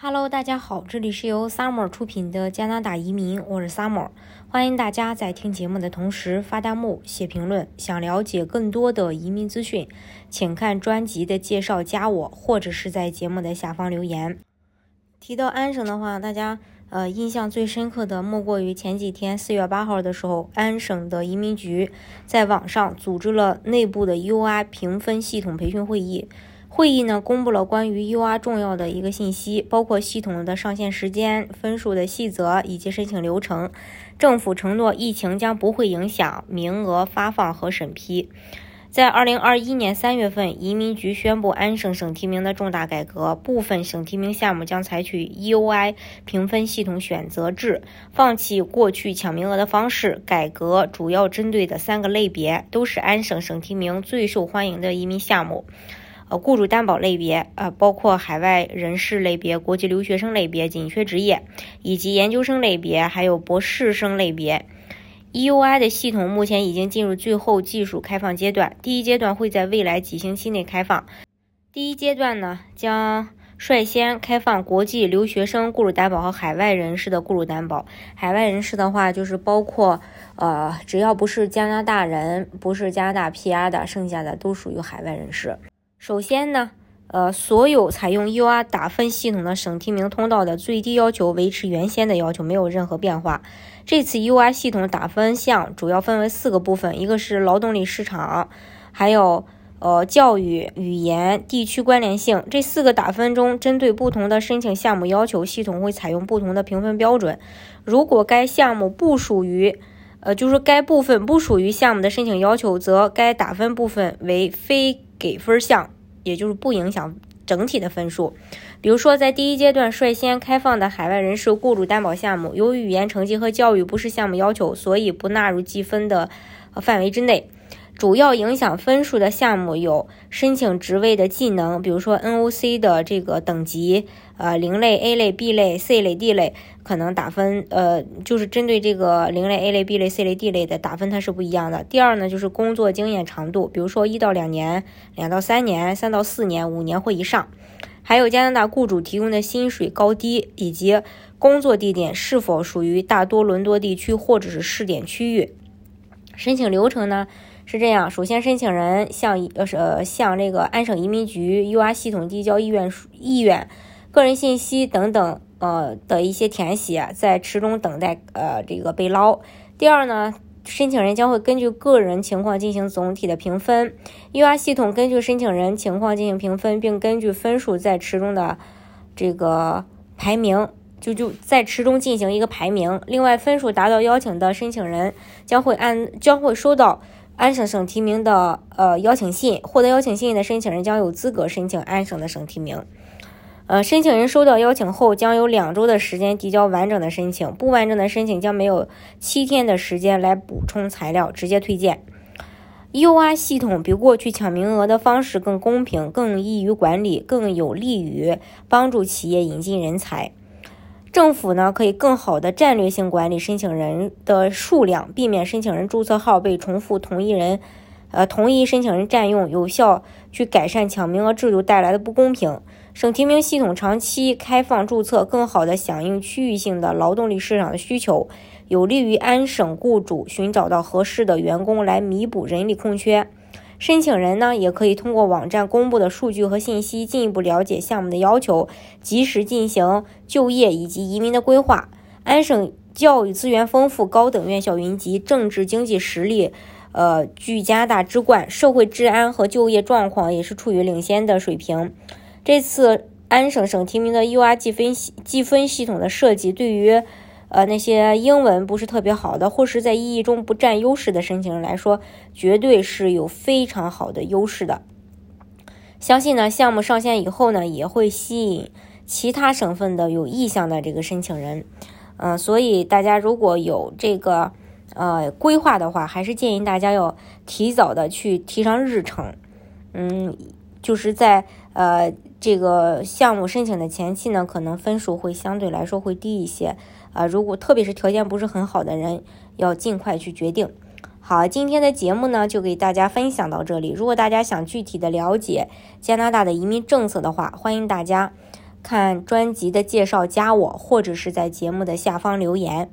Hello，大家好，这里是由 Summer 出品的加拿大移民，我是 Summer，欢迎大家在听节目的同时发弹幕、写评论。想了解更多的移民资讯，请看专辑的介绍，加我，或者是在节目的下方留言。提到安省的话，大家呃印象最深刻的莫过于前几天四月八号的时候，安省的移民局在网上组织了内部的 UI 评分系统培训会议。会议呢公布了关于 UR 重要的一个信息，包括系统的上线时间、分数的细则以及申请流程。政府承诺疫情将不会影响名额发放和审批。在二零二一年三月份，移民局宣布安省省提名的重大改革，部分省提名项目将采取 EOI 评分系统选择制，放弃过去抢名额的方式。改革主要针对的三个类别，都是安省省提名最受欢迎的移民项目。呃，雇主担保类别，呃，包括海外人士类别、国际留学生类别、紧缺职业，以及研究生类别，还有博士生类别。EUI 的系统目前已经进入最后技术开放阶段，第一阶段会在未来几星期内开放。第一阶段呢，将率先开放国际留学生雇主担保和海外人士的雇主担保。海外人士的话，就是包括呃，只要不是加拿大人，不是加拿大 PR 的，剩下的都属于海外人士。首先呢，呃，所有采用 UR 打分系统的省提名通道的最低要求维持原先的要求，没有任何变化。这次 UR 系统打分项主要分为四个部分，一个是劳动力市场，还有呃教育、语言、地区关联性。这四个打分中，针对不同的申请项目要求，系统会采用不同的评分标准。如果该项目不属于，呃，就是该部分不属于项目的申请要求，则该打分部分为非。给分项，也就是不影响整体的分数。比如说，在第一阶段率先开放的海外人士雇主担保项目，由于语言成绩和教育不是项目要求，所以不纳入计分的范围之内。主要影响分数的项目有申请职位的技能，比如说 NOC 的这个等级，呃，零类、A 类、B 类、C 类、D 类，可能打分，呃，就是针对这个零类、A 类、B 类、C 类、D 类的打分，它是不一样的。第二呢，就是工作经验长度，比如说一到两年、两到三年、三到四年、五年或以上，还有加拿大雇主提供的薪水高低，以及工作地点是否属于大多伦多地区或者是试点区域。申请流程呢？是这样，首先申请人向呃呃向这个安省移民局 UR 系统递交意愿意愿、个人信息等等呃的一些填写，在池中等待呃这个被捞。第二呢，申请人将会根据个人情况进行总体的评分，UR 系统根据申请人情况进行评分，并根据分数在池中的这个排名，就就在池中进行一个排名。另外，分数达到邀请的申请人将会按将会收到。安省省提名的呃邀请信，获得邀请信的申请人将有资格申请安省的省提名。呃，申请人收到邀请后，将有两周的时间递交完整的申请，不完整的申请将没有七天的时间来补充材料，直接推荐。UI 系统比过去抢名额的方式更公平，更易于管理，更有利于帮助企业引进人才。政府呢可以更好的战略性管理申请人的数量，避免申请人注册号被重复同一人，呃，同一申请人占用，有效去改善抢名额制度带来的不公平。省提名系统长期开放注册，更好的响应区域性的劳动力市场的需求，有利于安省雇主寻找到合适的员工来弥补人力空缺。申请人呢，也可以通过网站公布的数据和信息，进一步了解项目的要求，及时进行就业以及移民的规划。安省教育资源丰富，高等院校云集，政治经济实力，呃，居加大之冠，社会治安和就业状况也是处于领先的水平。这次安省省提名的 UR 计分析计分系统的设计，对于呃，那些英文不是特别好的，或是在意义中不占优势的申请人来说，绝对是有非常好的优势的。相信呢，项目上线以后呢，也会吸引其他省份的有意向的这个申请人。嗯，所以大家如果有这个呃规划的话，还是建议大家要提早的去提上日程。嗯，就是在呃这个项目申请的前期呢，可能分数会相对来说会低一些。啊，如果特别是条件不是很好的人，要尽快去决定。好，今天的节目呢就给大家分享到这里。如果大家想具体的了解加拿大的移民政策的话，欢迎大家看专辑的介绍加我，或者是在节目的下方留言。